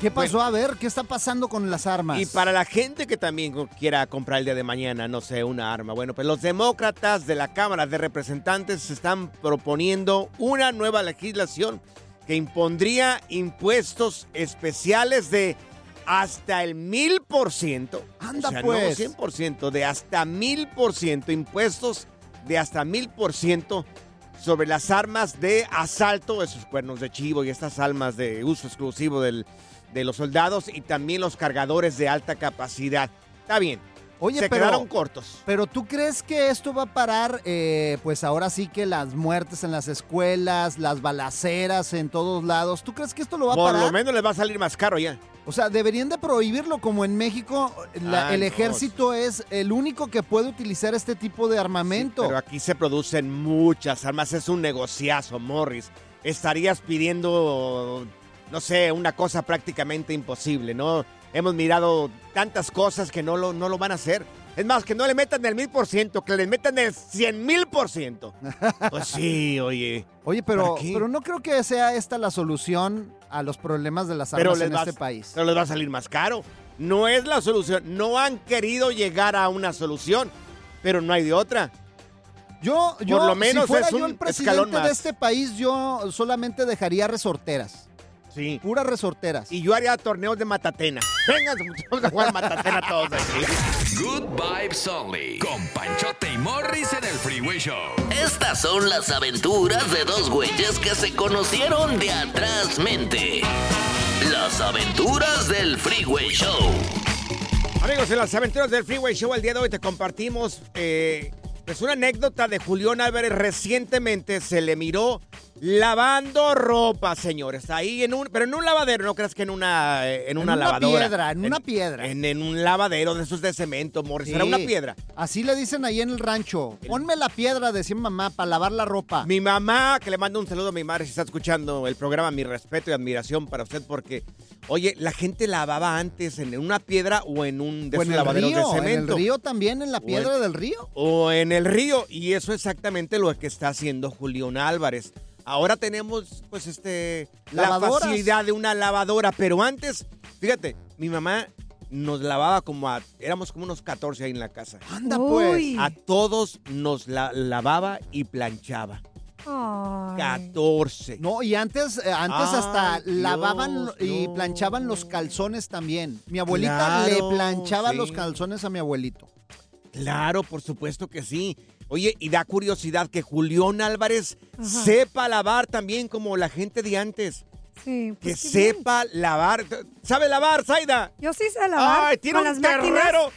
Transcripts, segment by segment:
¿Qué pasó? A ver, ¿qué está pasando con las armas? Y para la gente que también quiera comprar el día de mañana, no sé, una arma. Bueno, pues los demócratas de la Cámara de Representantes están proponiendo una nueva legislación que impondría impuestos especiales de hasta el mil por ciento. Anda, o sea, pues. No 100%, de hasta mil por ciento. Impuestos de hasta mil por ciento sobre las armas de asalto, esos cuernos de chivo y estas armas de uso exclusivo del, de los soldados y también los cargadores de alta capacidad. Está bien. Oye, se pero, quedaron cortos. Pero tú crees que esto va a parar, eh, pues ahora sí que las muertes en las escuelas, las balaceras en todos lados. ¿Tú crees que esto lo va a Por parar? lo menos les va a salir más caro ya. O sea, deberían de prohibirlo como en México la- el no. ejército es el único que puede utilizar este tipo de armamento. Pero aquí se producen muchas armas. Es un negociazo, Morris. Estarías pidiendo, no sé, una cosa prácticamente imposible, ¿no? Hemos mirado tantas cosas que no lo, no lo van a hacer. Es más, que no le metan el mil por ciento, que le metan el cien mil por ciento. Pues sí, oye. Oye, pero, pero no creo que sea esta la solución a los problemas de las armas en este país. pero les va a salir más caro. No es la solución. No han querido llegar a una solución, pero no hay de otra. Yo, yo, lo menos si fuera es yo un el presidente de este país, yo solamente dejaría resorteras. Sí. Puras resorteras. Y yo haría torneos de matatena. Vengan, vamos a jugar matatena todos aquí. Good vibes only. Con Panchote y Morris en el Freeway Show. Estas son las aventuras de dos güeyes que se conocieron de atrás mente. Las aventuras del Freeway Show. Amigos, en las aventuras del Freeway Show el día de hoy te compartimos eh, pues una anécdota de Julián Álvarez. Recientemente se le miró lavando ropa, señores. Ahí en un, pero en un lavadero, no creas que en una, eh, en una una lavadora. piedra, en una piedra. En, en un lavadero de esos de cemento, Morris. Era una piedra. Así le dicen ahí en el rancho. Ponme la piedra, decía mi mamá, para lavar la ropa. Mi mamá, que le mando un saludo a mi madre si está escuchando el programa, mi respeto y admiración para usted porque, oye, la gente lavaba antes en una piedra o en un de o esos en el lavaderos río, de en el cemento. río también, en la en- piedra del río. O en el río. Y eso es exactamente lo que está haciendo Julián Álvarez. Ahora tenemos, pues, este, la facilidad de una lavadora. Pero antes, fíjate, mi mamá nos lavaba como a, éramos como unos 14 ahí en la casa. Anda pues. A todos nos la lavaba y planchaba. Ay. 14. No, y antes, eh, antes Ay, hasta Dios, lavaban y no. planchaban los calzones también. Mi abuelita Claro, le planchaba sí. los calzones a mi abuelito. Claro, por supuesto que sí. Oye, y da curiosidad que Julián Álvarez Ajá. sepa lavar también como la gente de antes. Sí, Que pues bien. sepa lavar. ¿Sabe lavar, Zaida? Yo sí sé lavar. Ay, tiene con un las máquinas. terrero.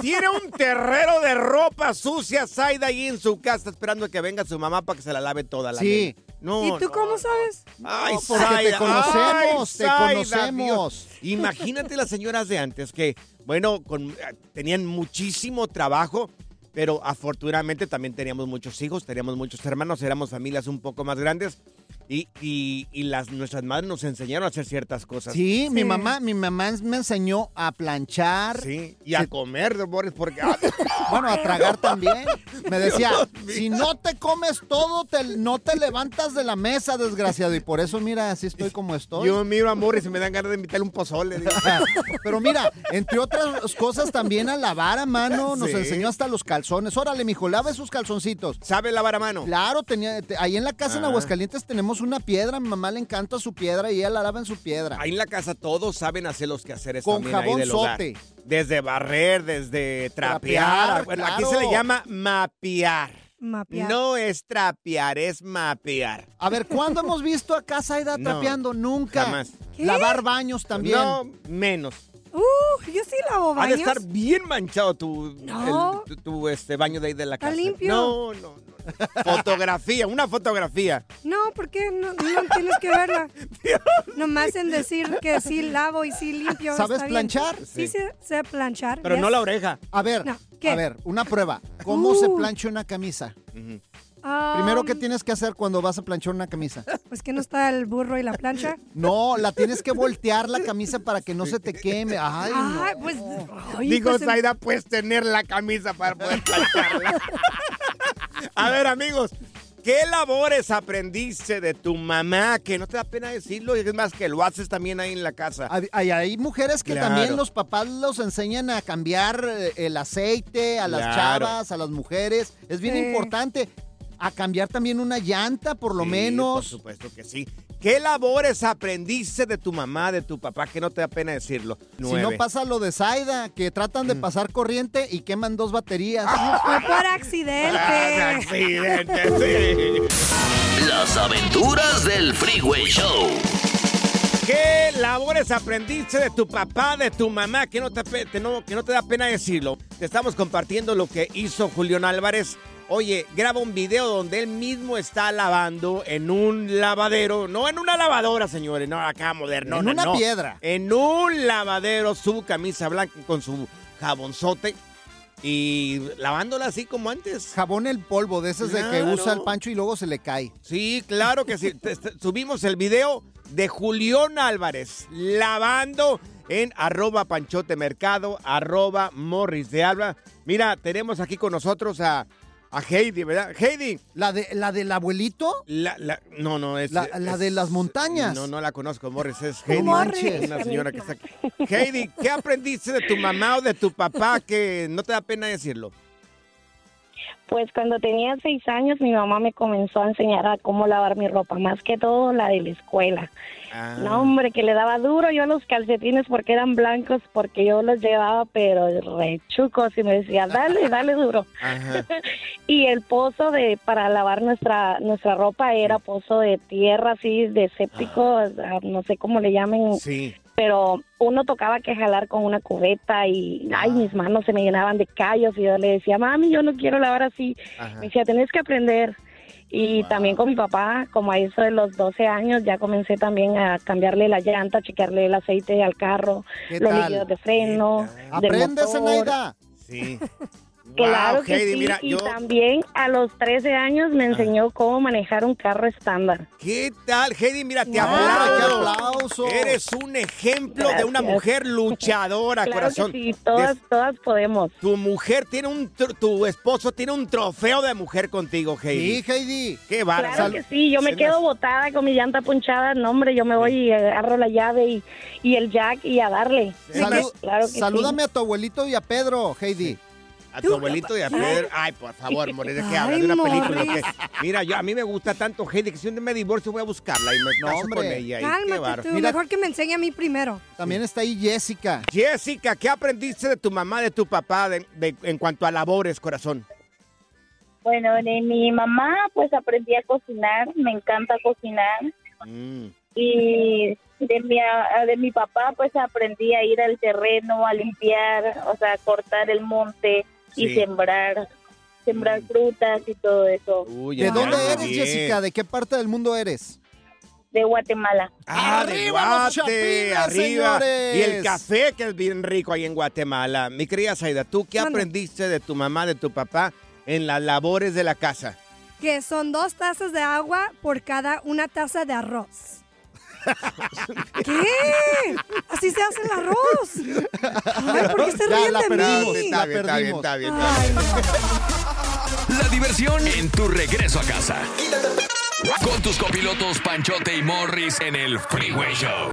Tiene un terrero de ropa sucia, Zaida, ahí en su casa, esperando a que venga su mamá para que se la lave toda la Sí. No, ¿Y tú no, cómo sabes? Ay, No, porque te conocemos, ay, te conocemos. Dios. Imagínate las señoras de antes que, bueno, con- tenían muchísimo trabajo, pero afortunadamente también teníamos muchos hijos, teníamos muchos hermanos, éramos familias un poco más grandes y, y- y las, nuestras madres nos enseñaron a hacer ciertas cosas. Sí, mi mamá, mi mamá me enseñó a planchar. Sí, y a comer, Boris, porque... ah, Bueno, a tragar también. Me decía, si no te comes todo, te- no te levantas de la mesa, desgraciado. Y por eso, mira, así estoy como estoy. yo miro a Morris y me dan ganas de invitarle un pozole. Pero mira, entre otras cosas también a lavar a mano, nos Sí. enseñó hasta los calzones. Órale, mijo, lave sus calzoncitos. ¿Sabe lavar a mano? Claro, tenía, te- ahí en la casa en Ah. Aguascalientes tenemos una piedra, a mi mamá le encanta su piedra y ella la lava en su piedra. Ahí en la casa todos saben hacer los quehaceres Con también ahí jabón del hogar. sote. Desde barrer, desde trapear. Trapear, Bueno, claro. Aquí se le llama mapear. Mapear. No es trapear, es mapear. A ver, ¿cuándo hemos visto a casa Aida No, trapeando? Nunca. jamás. ¿Qué? Lavar baños también. No, menos. Uh, yo sí lavo Ha de baños. estar bien manchado tu, No. el- tu, tu, este, baño de ahí de la Está casa. limpio. No, no, no. Fotografía, una fotografía. No, ¿por qué? No, no tienes que verla. Nomás en decir que sí lavo y sí limpio. ¿Sabes está planchar? Sí, sé, sé planchar. Pero yes. no la oreja. A ver, No, ¿qué? a ver, una prueba. ¿Cómo se Uh. plancha una camisa? Ah, Primero, ¿qué tienes que hacer cuando vas a planchar una camisa? Pues que no está el burro y la plancha. No, la tienes que voltear la camisa para que no se te queme. Ay, no. Ay, pues. ay, Digo, pues, puedes tener la camisa para poder plancharla. A ver, amigos, ¿qué labores aprendiste de tu mamá? Que no te da pena decirlo, y es más, que lo haces también ahí en la casa. Hay, hay- hay mujeres que Claro. también los papás los enseñan a cambiar eh, el aceite a las Claro. chavas, a las mujeres. Es bien Sí. importante. A cambiar también una llanta, por lo Sí, menos. Por supuesto que sí. ¿Qué labores aprendiste de tu mamá, de tu papá? Que no te da pena decirlo. Si no pasa lo de Zaida, que tratan de pasar corriente y queman dos baterías. Fue por Ah, accidente. accidente, sí. Las aventuras del Freeway Show. ¿Qué labores aprendiste de tu papá, de tu mamá? Que no te, pe- te- no, que no te da pena decirlo. Te estamos compartiendo lo que hizo Julián Álvarez. Oye, graba un video donde él mismo está lavando en un lavadero, no en una lavadora, señores, no acá moderno, En una no. piedra. En un lavadero, su camisa blanca con su jabonzote y lavándola así como antes. Jabón el polvo, de esos de que usa el pancho y luego se le cae. Sí, claro que sí. Subimos el video de Julián Álvarez lavando en arroba panchote mercado, arroba morris de alba. Mira, tenemos aquí con nosotros a, a Heidi, ¿verdad? Heidi. ¿La, de, la del abuelito? La, la- no, no, es... La- de las montañas. No, no la conozco, Morris, es No Heidi. manches. Una señora que está aquí. Heidi, ¿qué aprendiste de tu mamá o de tu papá que no te da pena decirlo? Pues cuando tenía seis años mi mamá me comenzó a enseñar a cómo lavar mi ropa, más que todo la de la escuela. Ah, No, hombre, que le daba duro yo a los calcetines porque eran blancos, porque yo los llevaba, pero rechucos y me decía, dale, dale duro. Y el pozo de para lavar nuestra nuestra ropa era pozo de tierra, así, de séptico, o sea, no sé cómo le llamen, Sí. Pero uno tocaba que jalar con una cubeta y, ay, mis manos se me llenaban de callos y yo le decía, mami, yo no quiero lavar así. Ajá. Me decía, tenés que aprender. Y también con mi papá, como a eso de los 12 años, ya comencé también a cambiarle la llanta, chequearle el aceite al carro, ¿Qué los líquidos de freno, del Aprende, motor. Zenaida. Sí. Claro Wow, que Heidi, sí. mira, y yo... también a los 13 años me enseñó cómo manejar un carro estándar. ¿Qué tal, Heidi? Mira, te Wow. ¡Hombre, qué aplaudo. aplauso! Eres un ejemplo de una mujer luchadora, Claro corazón. que sí, todas, Des- todas podemos. Tu mujer tiene un, tr- tu esposo tiene un trofeo de mujer contigo, Heidi. Sí, Heidi. Qué bárbaro. Claro que sí, yo me Se quedo botada con mi llanta punchada, no hombre, yo me voy y agarro la llave y, y el jack y a darle. Salu- Claro que sí. salúdame a tu abuelito y a Pedro, Heidi. A tu abuelito y a Pedro. Ay, por favor, Morris, ¿de qué hablas? De una película. Que- Mira, yo, a mí me gusta tanto Heidi que si un día me divorcio voy a buscarla y me No, caso hombre. con ella. y qué Cálmate bárbaro. tú. Mira- Mejor que me enseñe a mí primero. También está ahí Jessica. Jessica, ¿qué aprendiste de tu mamá, de tu papá de- de- en cuanto a labores, corazón? Bueno, de mi mamá pues aprendí a cocinar, me encanta cocinar Mm. y de mi de mi papá pues aprendí a ir al terreno, a limpiar, o sea, a cortar el monte y sembrar, sembrar frutas y todo eso Uy, ¿De dónde eres, bien. Jessica? ¿De qué parte del mundo eres? de Guatemala. Ah, de ¡Arriba los Guate, chapines, arriba. señores! Y el café que es bien rico ahí en Guatemala. Mi querida Saida, ¿tú qué aprendiste de tu mamá, de tu papá en las labores de la casa? Que son dos tazas de agua por cada una taza de arroz. ¿Qué? Se hace el arroz. Ay, ¿por qué se Ya, ríen la de perdimos, mí? la perdimos. Ay, no. La diversión en tu regreso a casa. Con tus copilotos Panchote y Morris en el Freeway Show.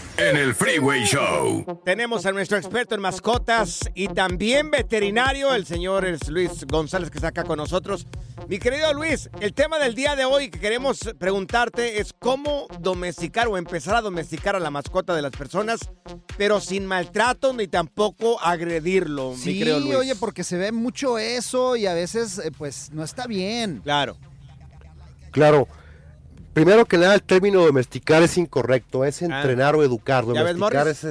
en el Freeway Show. Tenemos a nuestro experto en mascotas y también veterinario, el señor Luis González, que está acá con nosotros. Mi querido Luis, el tema del día de hoy que queremos preguntarte es cómo domesticar o empezar a domesticar a la mascota de las personas, pero sin maltrato ni tampoco agredirlo, mi Sí, querido Luis. oye, porque se ve mucho eso y a veces, eh, pues, no está bien. Claro. Claro. Primero que nada, el término domesticar es incorrecto, es entrenar o educar. Ah. ¿Ya ves, Domesticar es,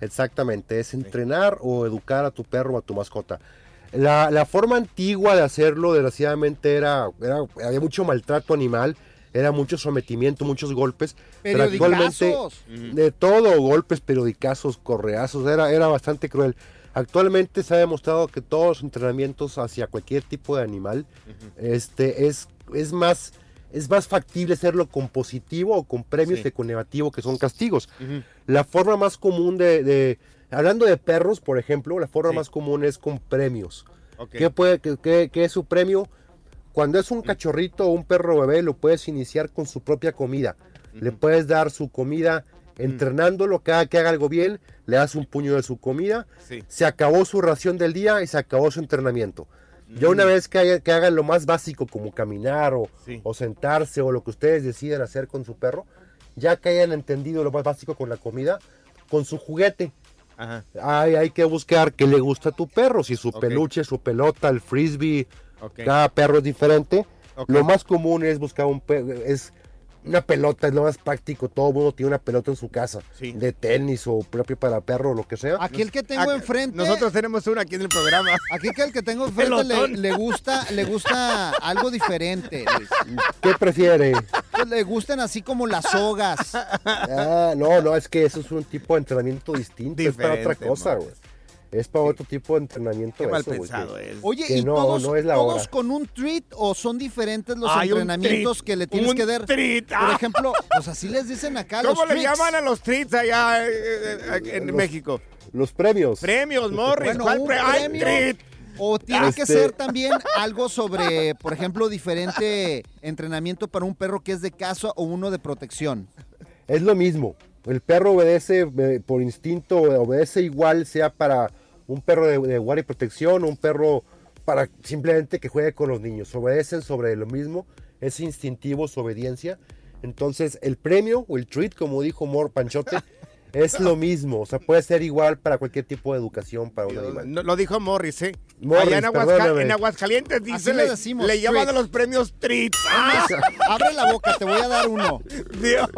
exactamente, es entrenar o educar a tu perro o a tu mascota. La, la forma antigua de hacerlo, desgraciadamente, era, era- había mucho maltrato animal, era mucho sometimiento, muchos golpes. Pero actualmente, Periodicazos. de todo, golpes, periodicazos, correazos, era, era bastante cruel. Actualmente se ha demostrado que todos los entrenamientos hacia cualquier tipo de animal este, es, es, más, es más factible hacerlo con positivo o con premios Sí. que con negativo, que son castigos. La forma más común de, de- hablando de perros, por ejemplo, la forma Sí. más común es con premios. Ok. ¿Qué, puede, qué- qué- qué es su premio? Cuando es un cachorrito o un perro bebé, lo puedes iniciar con su propia comida. Le puedes dar su comida entrenándolo, cada que haga algo bien, le das un puño de su comida. Sí. Se acabó su ración del día y se acabó su entrenamiento. Ya una vez que, haya- que hagan lo más básico como caminar o, Sí. o sentarse o lo que ustedes decidan hacer con su perro, ya que hayan entendido lo más básico con la comida, con su juguete. Ajá. Hay, hay que buscar qué le gusta a tu perro, si su peluche, su pelota, el frisbee, cada perro es diferente. Lo más común es buscar un pe- es una pelota, es lo más práctico, todo el mundo tiene una pelota en su casa, Sí. de tenis o propio para perro o lo que sea. Aquí el que tengo enfrente. Nosotros tenemos una aquí en el programa. Aquí que el que tengo enfrente le, gusta, le gusta algo diferente. Luis. ¿Qué prefiere? Pues le gustan así como las sogas. Ah, no, no, es que eso es un tipo de entrenamiento distinto, es para otra cosa, güey. Es para otro tipo de entrenamiento. Qué mal eso, güey, pensado es. Oye, Que ¿y no, todos, no es la todos hora. con un treat o son diferentes los Hay entrenamientos treat, que le tienes un que dar? treat, Por ah. ejemplo, pues así les dicen acá ¿Cómo los le llaman a los treats allá eh, eh, eh, en Los- México? Los premios. Premios, Morris. Bueno, ¿Cuál un pre- ¡Ay, premio. treat! O tiene que Este- ser también algo sobre, por ejemplo, diferente entrenamiento para un perro que es de caza o uno de protección. Es lo mismo. El perro obedece por instinto, obedece igual, sea para un perro de, guardia y protección un perro para simplemente que juegue con los niños. Obedecen sobre lo mismo, es instintivo su obediencia. Entonces, el premio o el treat, como dijo Mor Panchote, es lo mismo. O sea, puede ser igual para cualquier tipo de educación para un animal. No, lo dijo Morris, ¿eh? Morris, Allá en, Aguasca- perdóname. en Aguascalientes dice, le decimos, le llaman a los premios treats. ¡Ah! Abre la boca, te voy a dar uno. Dios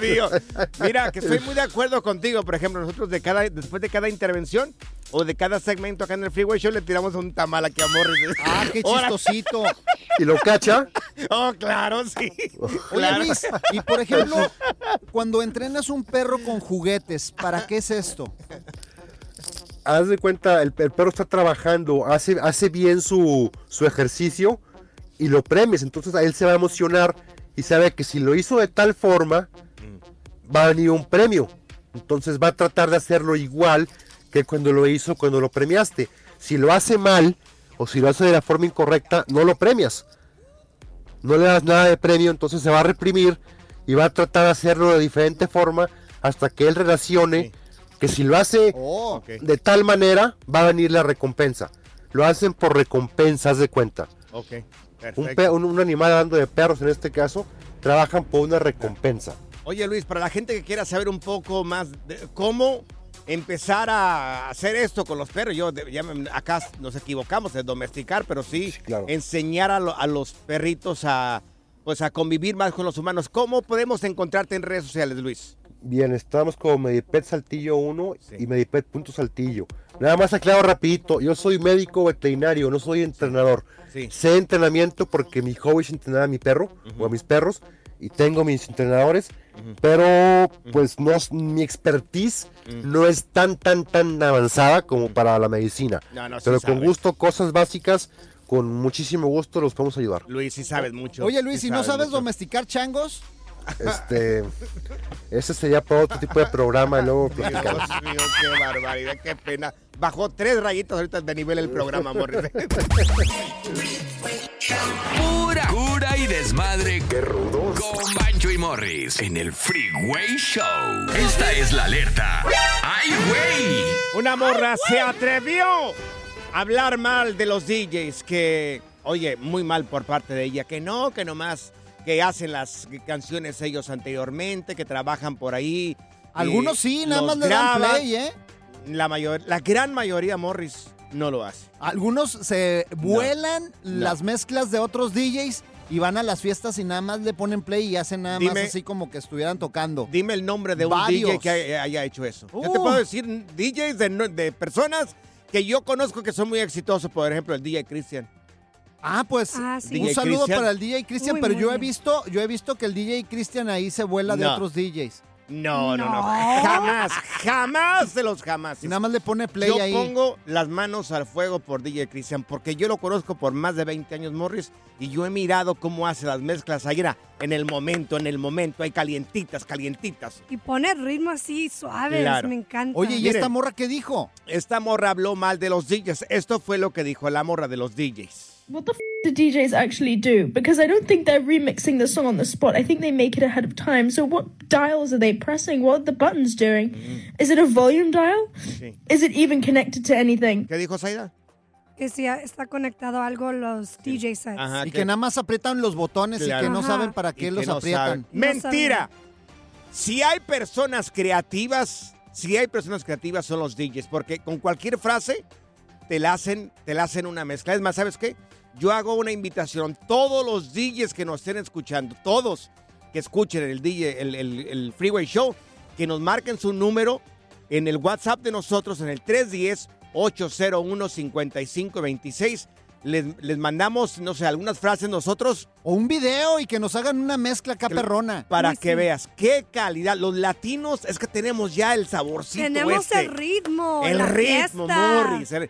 mío. Mira, que estoy muy de acuerdo contigo. Por ejemplo, nosotros de cada, después de cada intervención o de cada segmento acá en el Freeway Show le tiramos un tamal aquí a Morris. Ah, qué chistosito. Y lo cacha, Oh, claro, sí. Oye, Claro. Luis, y por ejemplo, cuando entrenas un perro con ¿para qué es esto? haz de cuenta, el, perro está trabajando, hace, hace bien su, su ejercicio y lo premias. Entonces a él se va a emocionar y sabe que si lo hizo de tal forma, va a venir un premio. Entonces va a tratar de hacerlo igual que cuando lo hizo, cuando lo premiaste. Si lo hace mal o si lo hace de la forma incorrecta, no lo premias. No le das nada de premio, entonces se va a reprimir y va a tratar de hacerlo de diferente forma hasta que él relacione que si lo hace Oh, de tal manera va a venir la recompensa. Lo hacen por recompensas de cuenta. ok. Un, un- un animal hablando de perros en este caso, trabajan por una recompensa. Oye Luis, para la gente que quiera saber un poco más de cómo empezar a hacer esto con los perros, yo ya me- acá nos equivocamos de domesticar, pero sí, claro. enseñar a, lo- a los perritos a pues a convivir más con los humanos. ¿Cómo podemos encontrarte en redes sociales, Luis? Bien, estamos como Medipet Saltillo 1 Sí. y Medipet Punto Saltillo. Nada más aclaro rapidito, yo soy médico veterinario, no soy entrenador. Sí. Sé entrenamiento porque mi hobby es entrenar a mi perro o a mis perros y tengo mis entrenadores, pero pues no es- mi expertise no es tan tan tan avanzada como para la medicina. No, no, sí pero con sabes. gusto, cosas básicas, con muchísimo gusto los podemos ayudar. Luis, sí sabes mucho. Oye Luis, sí ¿y no sabes mucho. domesticar changos? Este, ese sería para otro tipo de programa y luego Dios mío, qué barbaridad, qué pena. Bajó tres rayitas ahorita de nivel el programa, Morris. Pura cura y desmadre. Qué rudos. Con Bancho y Morris en el Freeway Show. Esta es la alerta. ¡Ay, güey! Una morra se atrevió a hablar mal de los DJs que Oye, muy mal por parte de ella, que no, que nomás que hacen las canciones ellos anteriormente, que trabajan por ahí. Algunos eh, sí, nada más le dan graban. play, ¿eh? La, mayor, la gran mayoría, Morris, no lo hace. Algunos se vuelan No. las mezclas de otros DJs y van a las fiestas y nada más le ponen play y hacen nada más así como que estuvieran tocando. Dime el nombre de un Varios. DJ que haya, haya hecho eso. Yo te Uh. puedo decir DJs de personas que yo conozco que son muy exitosos. Por ejemplo, el DJ Christian. Ah, pues Ah, sí. un DJ saludo Christian. para el DJ Cristian, pero yo he visto, yo he visto que el DJ Cristian ahí se vuela de otros DJs. No, no, no, No. Jamás, jamás de los jamás. Y nada más le pone play Yo ahí. pongo las manos al fuego por DJ Christian porque yo lo conozco por más de 20 años, Morris, y yo he mirado cómo hace las mezclas ahí, era, en el momento, en el momento, hay calientitas, calientitas. Y pone ritmo así suaves, Claro. me encanta. Oye, ¿y Miren. esta morra qué dijo? Esta morra habló mal de los DJs. Esto fue lo que dijo la morra de los DJs. What the f do DJs actually do? Because I don't think they're remixing the song on the spot. I think they make it ahead of time. So what dials are they pressing? What are the buttons doing? Is it a volume dial? Sí. Is it even connected to anything? ¿Qué dijo Saida? Que si está conectado a algo los DJ sets. Ajá, Y que nada más aprietan los botones y Claro. que no Ajá. saben para y qué que los no aprietan. No Mentira. Si hay personas creativas, si hay personas creativas son los DJs, porque con cualquier frase te la hacen, te la hacen una mezcla. Es más, ¿sabes qué? Yo hago una invitación. Todos los DJs que nos estén escuchando, todos que escuchen el DJ, el, el- el Freeway Show, que nos marquen su número en el WhatsApp de nosotros en el 310-801-5526. Les, les mandamos, no sé, algunas frases nosotros O un video y que nos hagan una mezcla acá perrona. para que sí. veas qué calidad. Los latinos es que tenemos ya el saborcito Tenemos este. el ritmo, El la ritmo, fiesta. Morris. el-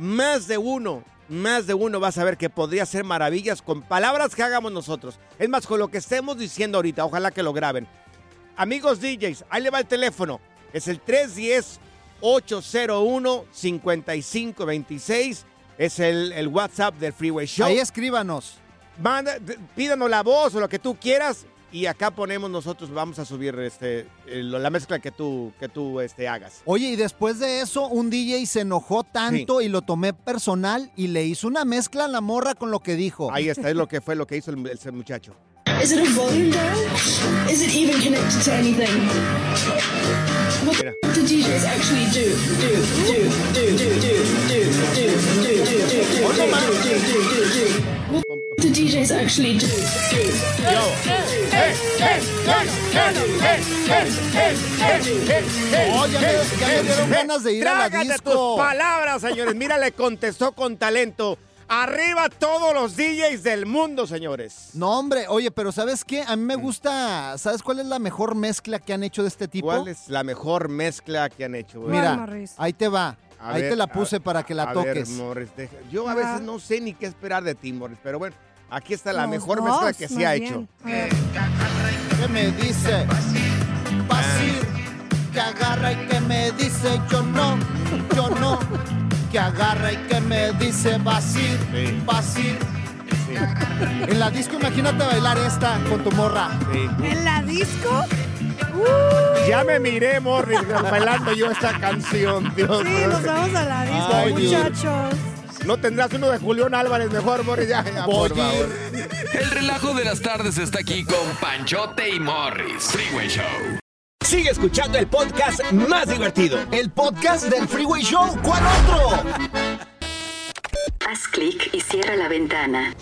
Más de uno, más de uno vas a ver que podría hacer maravillas con palabras que hagamos nosotros. Es más, con lo que estemos diciendo ahorita, ojalá que lo graben. Amigos DJs, ahí le va el teléfono. Es el 310-801-5526. Es el, el WhatsApp del Freeway Show. Ahí escríbanos. Manda, pídanos la voz o lo que tú quieras y acá ponemos nosotros, vamos a subir este, la mezcla que tú, que tú este, hagas. Oye, y después de eso, un DJ se enojó tanto y lo tomé personal y le hizo una mezcla a la morra con lo que dijo. Ahí está, es lo que fue lo que hizo el, ese muchacho. It a volume it even connected to anything? What the Mira. f do DJs actually do? Do, do, do, do, do, do, do, do, do, do, do, do, do, do, do, do, do. What the f do DJs actually do? Oh, ya me, ya me dieron ganas de ir a la Trágate disco. tus palabras, señores. Mira, le contestó con talento. Arriba todos los DJs del mundo, señores. No, hombre, oye, pero ¿sabes qué? A mí me gusta, ¿sabes cuál es la mejor mezcla que han hecho de este tipo? ¿Cuál es la mejor mezcla que han hecho? güey? Mira, ahí te va. A ahí ver, te la a- puse para que la a toques. ver, Morris, deja- Yo a Ah. veces no sé ni qué esperar de ti, Morris, pero bueno, aquí está la Los mejor dos, mezcla que se ha bien. hecho. ¿Qué me dice? Basir, que agarra y que me dice yo no, yo no. Que agarra y que me dice Basir, Sí. Basir. En la disco imagínate bailar esta con tu morra. Sí. ¿En la disco? Ya me miré, Morris, bailando yo esta canción, Dios Sí, nos vamos a la disco, Ay, Dios. ¿No tendrás uno de Julián Álvarez mejor, Morris? Ya, ya, por favor. El relajo de las tardes está aquí con Panchote y Morris. Freeway Show. Sigue escuchando el podcast más divertido. El podcast del Freeway Show, ¿cuál otro? Haz clic y cierra la ventana.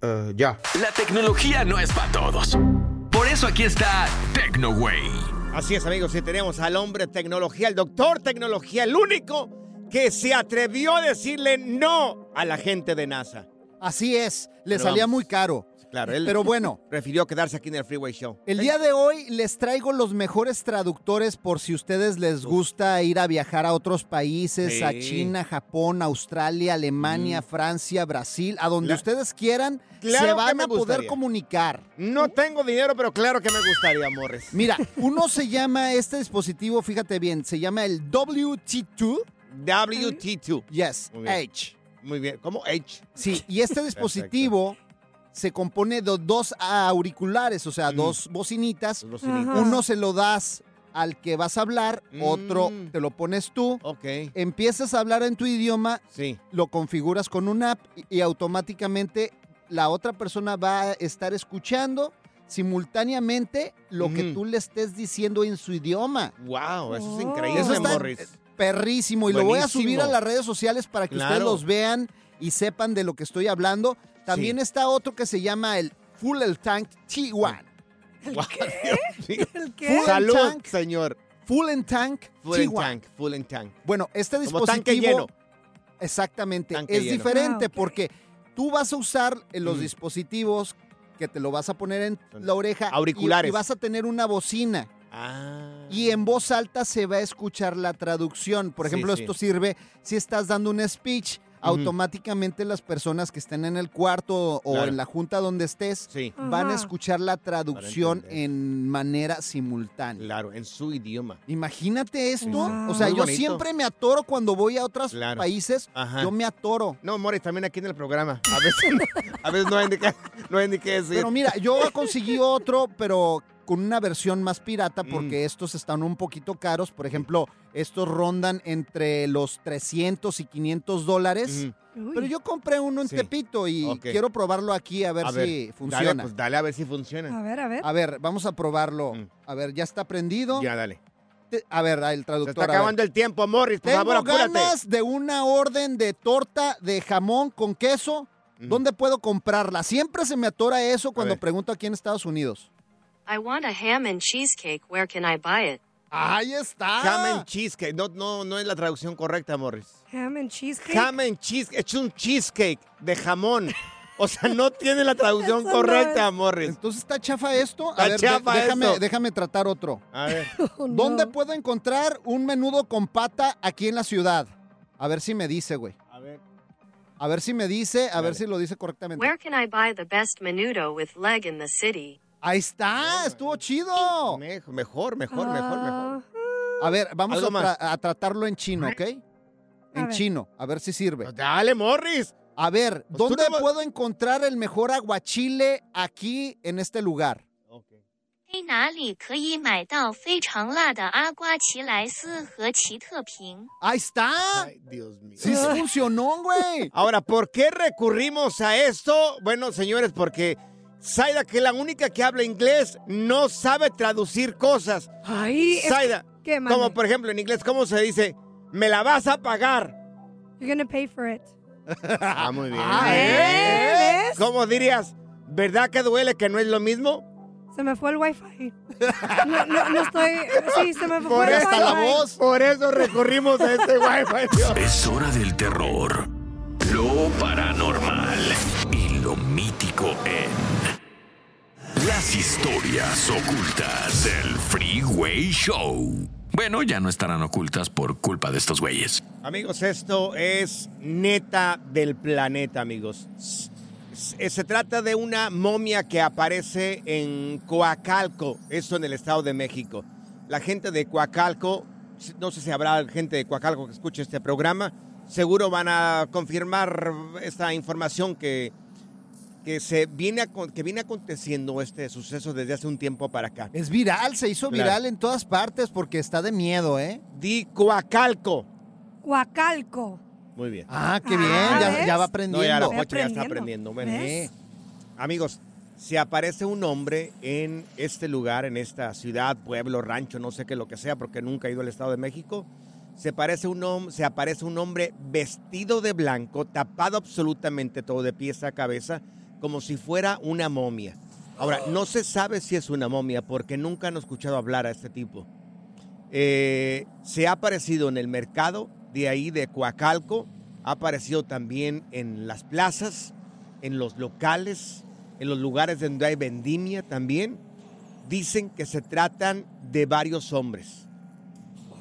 Eh, ya. La tecnología no es para todos. Por eso aquí está TecnoWay. Así es, amigos, y tenemos al hombre tecnología, el doctor tecnología, el único que se atrevió a decirle no a la gente de NASA. Así es, le Pero salía vamos. muy caro. Claro, él Pero bueno, prefirió quedarse aquí en el Freeway Show. el día de hoy les traigo los mejores traductores por si ustedes les gusta ir a viajar a otros países, Sí. a China, Japón, Australia, Alemania, Francia, Brasil, a donde Cla- ustedes quieran, Claro se que van me a poder gustaría. comunicar. No tengo dinero, pero claro que me gustaría, Morris. Mira, uno se llama este dispositivo, fíjate bien, se llama el WT2. WT2. Yes, Muy bien. H. Muy bien. ¿Cómo H? Sí, y este dispositivo se compone de dos auriculares, o sea, Mm. dos bocinitas. Uno se lo das al que vas a hablar, otro Mm. te lo pones tú. Ok. Empiezas a hablar en tu idioma, Sí. lo configuras con una app y, y automáticamente la otra persona va a estar escuchando simultáneamente lo que tú le estés diciendo en su idioma. Wow, eso es Oh. increíble, Eso está Morris. Perrísimo y lo voy a subir a las redes sociales para que ustedes los vean y sepan de lo que estoy hablando. También Sí. está otro que se llama el Full El Tank T1. Guau, Dios mío. ¿El qué? Full Salud, tank. señor. Full and Tank Full and T1. tank, full and tank. Bueno, este Como dispositivo tanque lleno. exactamente Tanque es lleno. diferente Ah, ok. porque tú vas a usar eh, los Mm. dispositivos que te lo vas a poner en Son la oreja y- auriculares. y vas a tener una bocina. Ah. Y en voz alta se va a escuchar la traducción. Por ejemplo, sí. esto sirve si estás dando un speech. Automáticamente las personas que estén en el cuarto o Claro. en la junta donde estés Sí, van a escuchar la traducción en manera simultánea. claro, en su idioma. Imagínate esto. Wow. O sea, Muy yo bonito. siempre me atoro cuando voy a otros Claro. países. Ajá. Yo me atoro. No, Morris, también aquí en el programa. A veces, a veces no, hay ni qué, no hay ni qué decir. Pero mira, yo conseguí otro, pero con una versión más pirata Mm. porque estos están un poquito caros. Por ejemplo, estos rondan entre los 300 y 500 dólares. Pero yo compré uno en Sí. Tepito y quiero probarlo aquí a ver a si ver, funciona. Dale, pues dale a ver si funciona. A ver, a ver. A ver, vamos a probarlo. Mm. A ver, ya está prendido. Ya, dale. A ver, ah, el Se traductor. está a ver. acabando el tiempo, Morris. Por Tengo favor, apúrate. ganas de una orden de torta de jamón con queso. ¿Dónde puedo comprarla? Siempre se me atora eso cuando pregunto aquí en Estados Unidos. I want a ham and cheesecake. Where can I buy it? Ahí está. Ham and cheesecake. No, no, no es la traducción correcta, Morris. Ham and cheesecake. Ham and cheesecake. Es un cheesecake de jamón. O sea, no tiene la traducción correcta. Morris. Entonces está chafa esto. Está a ver, de- chafa déjame, esto. déjame tratar otro. A ver. Oh, no. ¿Dónde puedo encontrar un menudo con pata aquí en la ciudad? A ver si me dice, güey. A ver. A ver si me dice, a ver Dale. si lo dice correctamente. Where can I buy the best menudo with leg in the city? Ahí está, estuvo chido. Mejor, mejor, mejor, mejor. A ver, vamos a, tratarlo en chino, ¿ok? En chino, a ver si sirve. Pues dale, Morris. A ver, pues ¿dónde puedo encontrar el mejor aguachile aquí en este lugar? Ahí está. Ay, Dios mío. Sí, sí funcionó, güey. Ahora, ¿por qué recurrimos a esto? Bueno, señores, porque Zaida, que es la única que habla inglés, no sabe traducir cosas. Ay, es Zaida, ¿Qué, mande? como por ejemplo en inglés, ¿cómo se dice? Me la vas a pagar. You're gonna pay for it. Ah, muy bien. Ah, ¿Eh? ¿Ves? ¿Cómo dirías? ¿Verdad que duele que no es lo mismo? Se me fue el wifi. No, no, no estoy... Sí, se me fue Por el eso, wifi. por eso recurrimos a este wifi. Dios. Es hora del terror, lo paranormal y lo mítico en las historias ocultas del Freeway Show. Bueno, ya no estarán ocultas por culpa de estos güeyes. Amigos, esto es neta del planeta, amigos. S- Se trata de una momia que aparece en Coacalco, esto en el Estado de México. La gente de Coacalco, no sé si habrá gente de Coacalco que escuche este programa, seguro van a confirmar esta información que, que, se viene, que viene aconteciendo este suceso desde hace un tiempo para acá. Es viral, se hizo Claro. viral en todas partes porque está de miedo, ¿eh? Di Coacalco. Huacalco. Muy bien. Ah, qué Ah, bien, ya, ¿ves? ya va No, aprendiendo. ya la ya está aprendiendo. Amigos, si aparece un hombre en este lugar, en esta ciudad, pueblo, rancho, no sé qué lo que sea, porque nunca he ido al Estado de México, se, parece un se aparece un hombre vestido de blanco, tapado absolutamente todo de pies a cabeza, como si fuera una momia. Ahora, no se sabe si es una momia porque nunca han escuchado hablar a este tipo. Eh, se ha aparecido en el mercado de ahí de Coacalco, ha aparecido también en las plazas, en los locales, en los lugares donde hay vendimia también. Dicen que se tratan de varios hombres.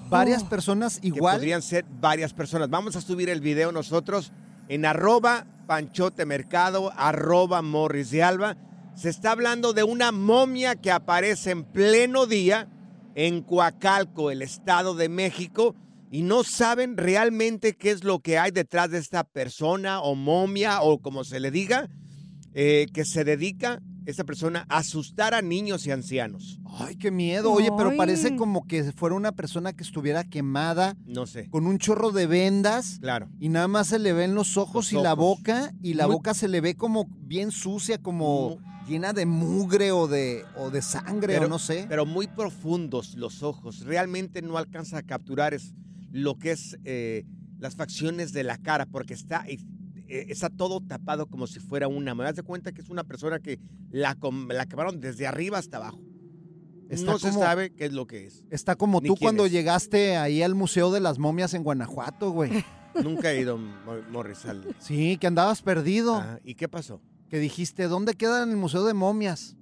Varias personas Que igual. podrían ser varias personas. Vamos a subir el video nosotros en arroba panchote mercado, arroba morris de alba. Se está hablando de una momia que aparece en pleno día en Coacalco, el Estado de México, y no saben realmente qué es lo que hay detrás de esta persona o momia o como se le diga, eh, que se dedica esta persona asustar a niños y ancianos. Ay, qué miedo. Oye, pero Ay. parece como que fuera una persona que estuviera quemada, No sé. con un chorro de vendas. Claro. Y nada más se le ven los ojos Los y la boca, y la Muy- boca se le ve como bien sucia, como llena de mugre o de, o de sangre, o no sé. Pero muy profundos los ojos. Realmente no alcanza a capturar es lo que es eh, las facciones de la cara, porque está, eh, está todo tapado como si fuera una. Me das de cuenta que es una persona que la, la quemaron desde arriba hasta abajo. Está no se sabe qué es lo que es. Está como tú cuando es. llegaste ahí al Museo de las Momias en Guanajuato, güey. Nunca he ido, Mo- Morris, al... Sí, que andabas perdido. Ah, ¿Y qué pasó? Que dijiste, ¿dónde queda en el Museo de Momias?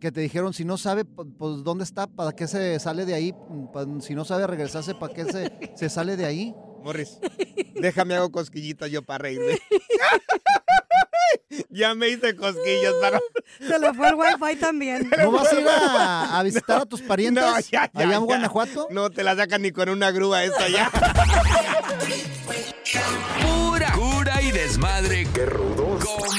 Que te dijeron, si no sabe, pu- pues ¿dónde está? ¿Para qué se sale de ahí? Pa- Si no sabe regresarse, ¿para qué se, se sale de ahí? Morris, déjame hago cosquillitas yo para reírme. ya me hice cosquillas para... Se le fue el wifi también. ¿No vas a ir a, a visitar a tus parientes No, ya, ya, allá ya. en Guanajuato? No te la sacan ni con una grúa esta ya. Pura cura y desmadre. Qué rudos. Con